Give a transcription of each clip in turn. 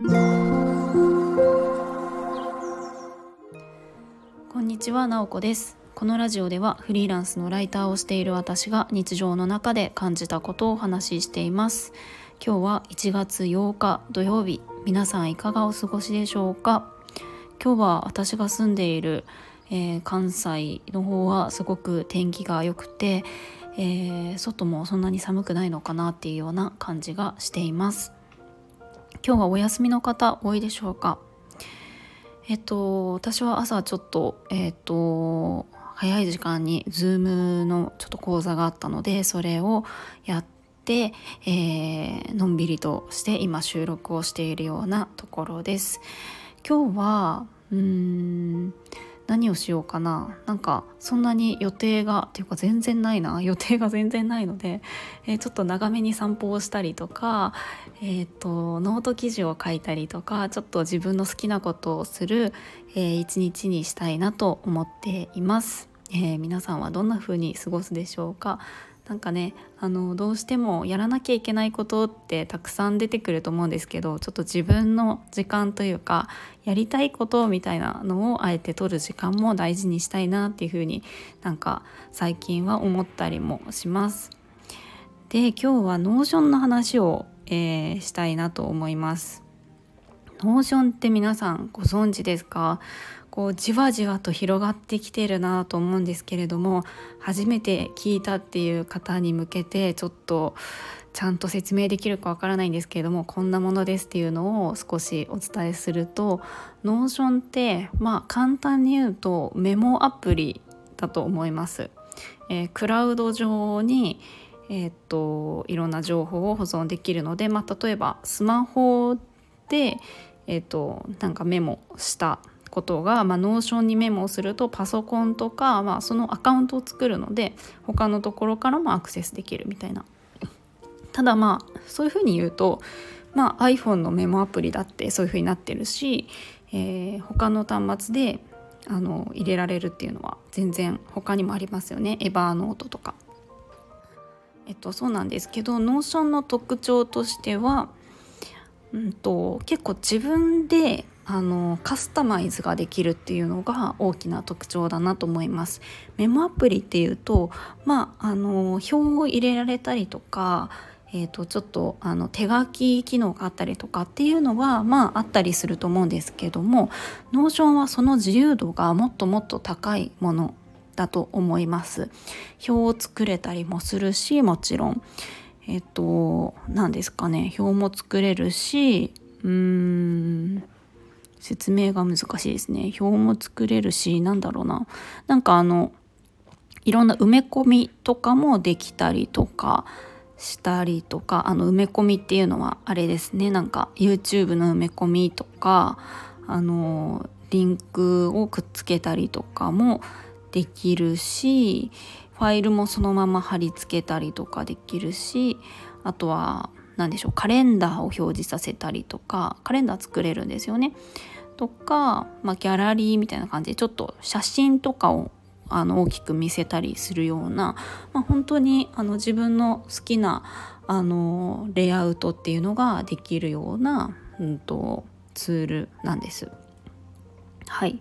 こんにちは、なおこです。このラジオではフリーランスのライターをしている私が日常の中で感じたことをお話ししています。今日は1月8日土曜日。皆さんいかがお過ごしでしょうか？今日は私が住んでいる、えー、関西の方はすごく天気が良くて、えー、外もそんなに寒くないのかなっていうような感じがしています。今日はお休みの方多いでしょうか？えっと私は朝ちょっとえっと早い時間に Zoom のちょっと講座があったのでそれをやって、えー、のんびりとして今収録をしているようなところです。今日はうーん何をしようかな。なんかそんなに予定がっていうか全然ないな。予定が全然ないので、えー、ちょっと長めに散歩をしたりとか、えーと、ノート記事を書いたりとかちょっと自分の好きなことをする、えー、一日にしたいなと思っています、えー、皆さんはどんな風に過ごすでしょうか？なんかねあのどうしてもやらなきゃいけないことってたくさん出てくると思うんですけどちょっと自分の時間というかやりたいことみたいなのをあえて取る時間も大事にしたいなっていうふうになんか最近は思ったりもします。で今日は Notion の話を、えー、したいなと思います。 Notion って皆さんご存知ですか？こうじわじわと広がってきてるなと思うんですけれども初めて聞いたっていう方に向けてちょっとちゃんと説明できるかわからないんですけれどもこんなものですっていうのを少しお伝えするとNotion ってまあ簡単に言うとメモアプリだと思います。えー、クラウド上にえー、っといろんな情報を保存できるので、まあ、例えばスマホで、えー、っとなんかメモしたことが、まあ、 Notion にメモをするとパソコンとか、まあ、そのアカウントを作るので他のところからもアクセスできるみたいなただまあそういうふうに言うと、まあ、iPhone のメモアプリだってそういうふうになってるし、えー、他の端末であの入れられるっていうのは全然他にもありますよね Evernote とか。えっと、そうなんですけど Notion の特徴としては、うんと結構自分であのカスタマイズができるっていうのが大きな特徴だなと思います。メモアプリっていうと、まあ、あの表を入れられたりとか、えー、とちょっとあの手書き機能があったりとかっていうのはまああったりすると思うんですけども Notion はその自由度がもっともっと高いものだと思います。表を作れたりもするしもちろん。えっ、と何ですかね表も作れるしうーん説明が難しいですね。表も作れるしなんだろうな。なんかあのいろんな埋め込みとかもできたりとかしたりとかあの埋め込みっていうのはあれですね。なんか YouTube の埋め込みとかあのリンクをくっつけたりとかもできるしファイルもそのまま貼り付けたりとかできるしあとは何でしょうカレンダーを表示させたりとかカレンダー作れるんですよね。とか、まあ、ギャラリーみたいな感じでちょっと写真とかをあの大きく見せたりするような、まあ、本当にあの自分の好きなあのレイアウトっていうのができるような、うんとツールなんです。はい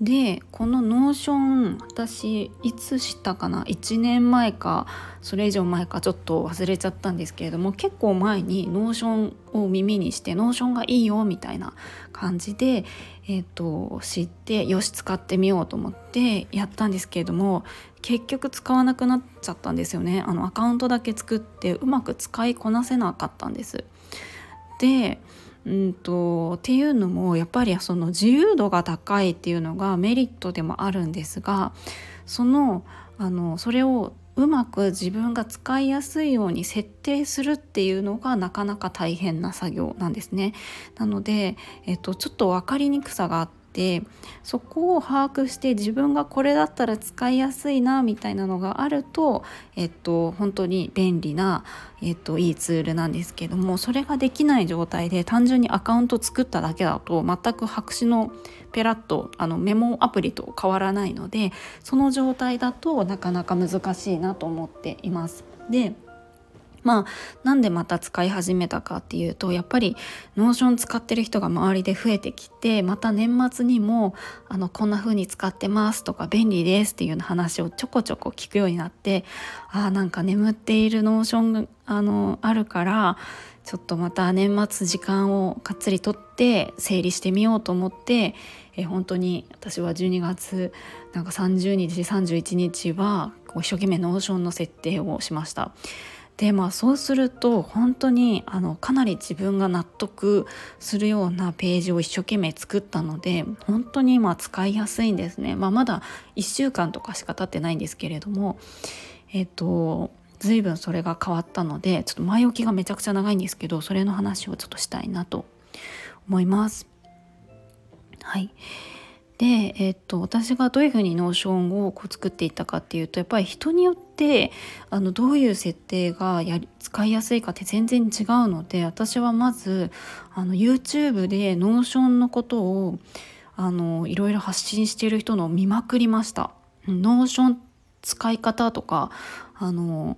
でこの Notion 私いつ知ったかな？1年前かそれ以上前かちょっと忘れちゃったんですけれども結構前に Notion を耳にして Notion がいいよみたいな感じで、えーと、知ってよし使ってみようと思ってやったんですけれども結局使わなくなっちゃったんですよねあのアカウントだけ作ってうまく使いこなせなかったんです。でうんとっていうのもやっぱりその自由度が高いっていうのがメリットでもあるんですがそのあのそれをうまく自分が使いやすいように設定するっていうのがなかなか大変な作業なんですね。なので、えっと、ちょっと分かりにくさがあってそこを把握して自分がこれだったら使いやすいなみたいなのがあると、えっと、本当に便利な、えっと、いいツールなんですけどもそれができない状態で単純にアカウント作っただけだと全く白紙のペラッとあのメモアプリと変わらないのでその状態だとなかなか難しいなと思っています。でまあなんでまた使い始めたかっていうとやっぱり Notion 使ってる人が周りで増えてきてまた年末にもあのこんな風に使ってますとか便利ですっていうような話をちょこちょこ聞くようになってあなんか眠っている Notion があのあるからちょっとまた年末時間をがっつりとって整理してみようと思ってえ本当に私は12月なんか30日31日はこう一生懸命 Notion の設定をしました。でまあそうすると本当にあのかなり自分が納得するようなページを一生懸命作ったので本当に今使いやすいんですね、まあ、まだ1週間とかしか経ってないんですけれどもえっ、と随分それが変わったのでちょっと前置きがめちゃくちゃ長いんですけどそれの話をちょっとしたいなと思います。はいで、えっと、私がどういうふうに Notion をこう作っていったかっていうとやっぱり人によってあのどういう設定がやり使いやすいかって全然違うので私はまずあの YouTube で Notion のことをあのいろいろ発信している人のを見まくりました。 Notion 使い方とかあの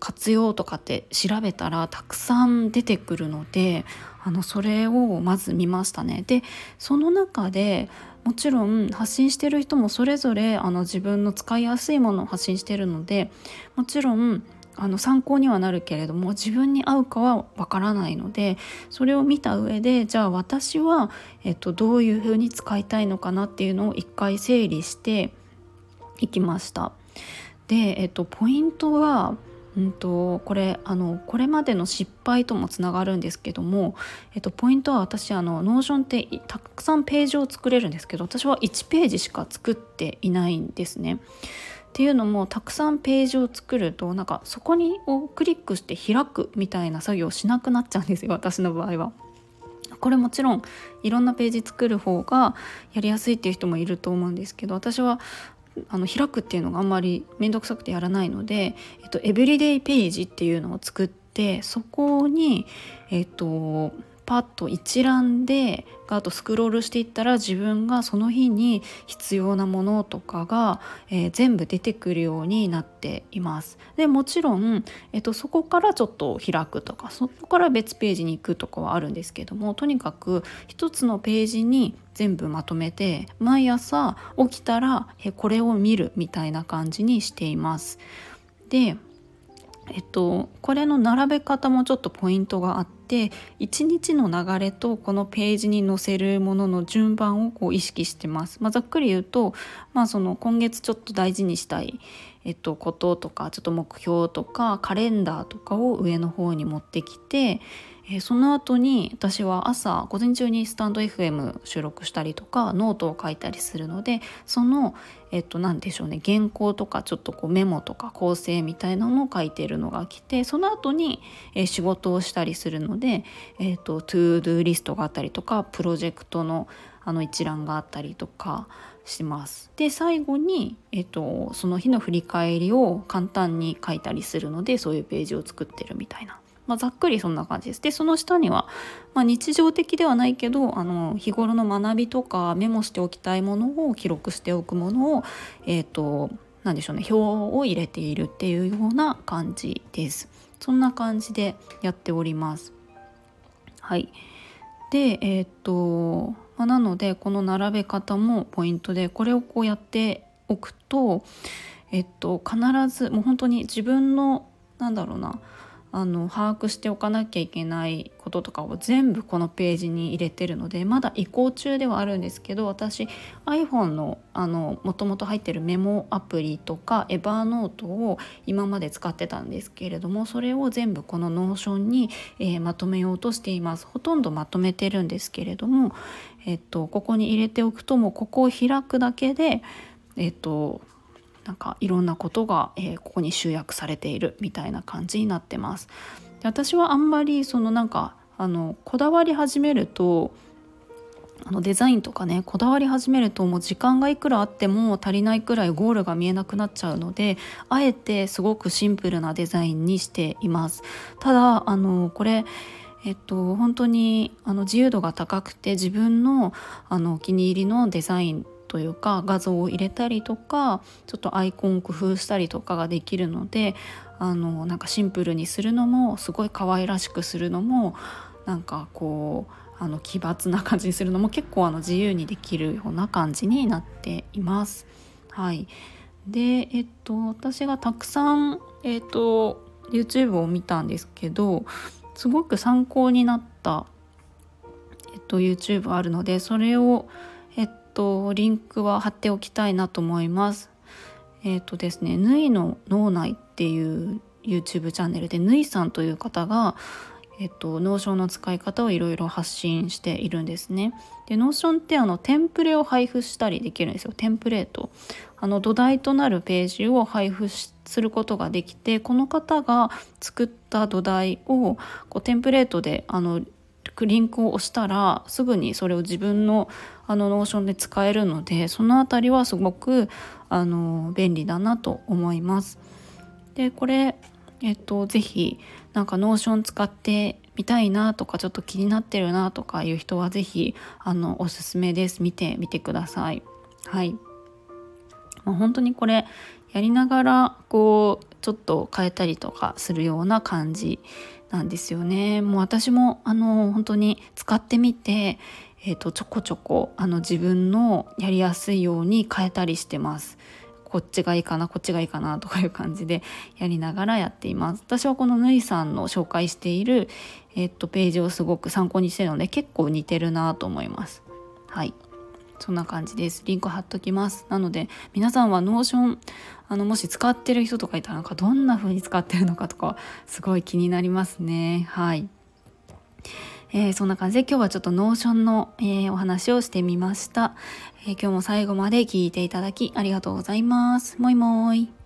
活用とかって調べたらたくさん出てくるのであのそれをまず見ましたね。でその中でもちろん発信してる人もそれぞれあの自分の使いやすいものを発信してるのでもちろんあの参考にはなるけれども自分に合うかはわからないのでそれを見た上でじゃあ私は、えっと、どういうふうに使いたいのかなっていうのを一回整理していきました。で、えっと、ポイントはうんとこれあのこれまでの失敗ともつながるんですけども、えっと、ポイントは私あの Notion ってたくさんページを作れるんですけど私は1ページしか作っていないんですね。っていうのもたくさんページを作るとなんかそこにをクリックして開くみたいな作業をしなくなっちゃうんですよ私の場合は。これもちろんいろんなページ作る方がやりやすいっていう人もいると思うんですけど私はあの開くっていうのがあんまり面倒くさくてやらないので、えっと、エブリデイページっていうのを作ってそこに、えっと、パッと一覧であとスクロールしていったら自分がその日に必要なものとかが、えー、全部出てくるようになっています。でもちろん、えっと、そこからちょっと開くとかそこから別ページに行くとかはあるんですけどもとにかく一つのページに全部まとめて毎朝起きたらえこれを見るみたいな感じにしています。でえっと、これの並べ方もちょっとポイントがあって一日の流れとこのページに載せるものの順番をこう意識してます。まあ、ざっくり言うと、まあ、その今月ちょっと大事にしたい、えっと、こととかちょっと目標とかカレンダーとかを上の方に持ってきてえー、その後に私は朝午前中にスタンド FM 収録したりとかノートを書いたりするのでそのえっと何でしょうね原稿とかちょっとこうメモとか構成みたいなのを書いてるのが来てその後に、えー、仕事をしたりするので、えっと、 ToDo リストがあったりとかプロジェクトのあの一覧があったりとかします。で最後に、えっと、その日の振り返りを簡単に書いたりするのでそういうページを作ってるみたいなまあ、ざっくりそんな感じです。でその下には、まあ、日常的ではないけどあの日頃の学びとかメモしておきたいものを記録しておくものをえっ、ー、と何でしょうね表を入れているっていうような感じです。そんな感じでやっております。はい。でえっ、ー、と、まあ、なのでこの並べ方もポイントでこれをこうやっておくとえっと必ずもう本当に自分のなんだろうなあの把握しておかなきゃいけないこととかを全部このページに入れてるのでまだ移行中ではあるんですけど私 iPhone のあのもともと入ってるメモアプリとかエバーノートを今まで使ってたんですけれどもそれを全部この Notion に、えー、まとめようとしています。ほとんどまとめてるんですけれども、えっと、ここに入れておくともうここを開くだけでえっとなんかいろんなことが、えー、ここに集約されているみたいな感じになってます。で私はあんまりそのなんかあのこだわり始めるとあのデザインとかねこだわり始めるともう時間がいくらあっても足りないくらいゴールが見えなくなっちゃうのであえてすごくシンプルなデザインにしていますただあのこれえっと本当にあの自由度が高くて自分のあのお気に入りのデザインというか画像を入れたりとかちょっとアイコンを工夫したりとかができるのであのなんかシンプルにするのもすごい可愛らしくするのもなんかこうあの奇抜な感じにするのも結構あの自由にできるような感じになっています。はい、でえっと私がたくさん、えっと、YouTube を見たんですけどすごく参考になった、えっと、YouTube あるのでそれを、と、リンクは貼っておきたいなと思います。えっとですね「ぬいの脳内」っていう YouTube チャンネルでぬいさんという方がえっと、 Notion の使い方をいろいろ発信しているんですね。で Notionってあのテンプレを配布したりできるんですよテンプレート。あの土台となるページを配布することができてこの方が作った土台をこうテンプレートであのリンクを押したらすぐにそれを自分のあの Notionで使えるのでその辺りはすごくあの便利だなと思います。でこれえっと是非なんか Notion使ってみたいなとかちょっと気になってるなとかいう人は是非あのおすすめです見てみてください。はい、まあ、本当にこれやりながらこうちょっと変えたりとかするような感じなんですよね。もう私もあの本当に使ってみて、えーとちょこちょこあの自分のやりやすいように変えたりしてます。こっちがいいかなこっちがいいかなとかいう感じでやりながらやっています。私はこのぬいさんの紹介している、えっと、ページをすごく参考にしてるので結構似てるなと思います。はい。そんな感じです。リンク貼っときます。なので皆さんは Notionあのもし使ってる人とかいたらなんかどんな風に使ってるのかとかすごい気になりますねはいえー、そんな感じで今日はちょっと Notionの、えー、お話をしてみました、えー、今日も最後まで聞いていただきありがとうございます。もいもーい。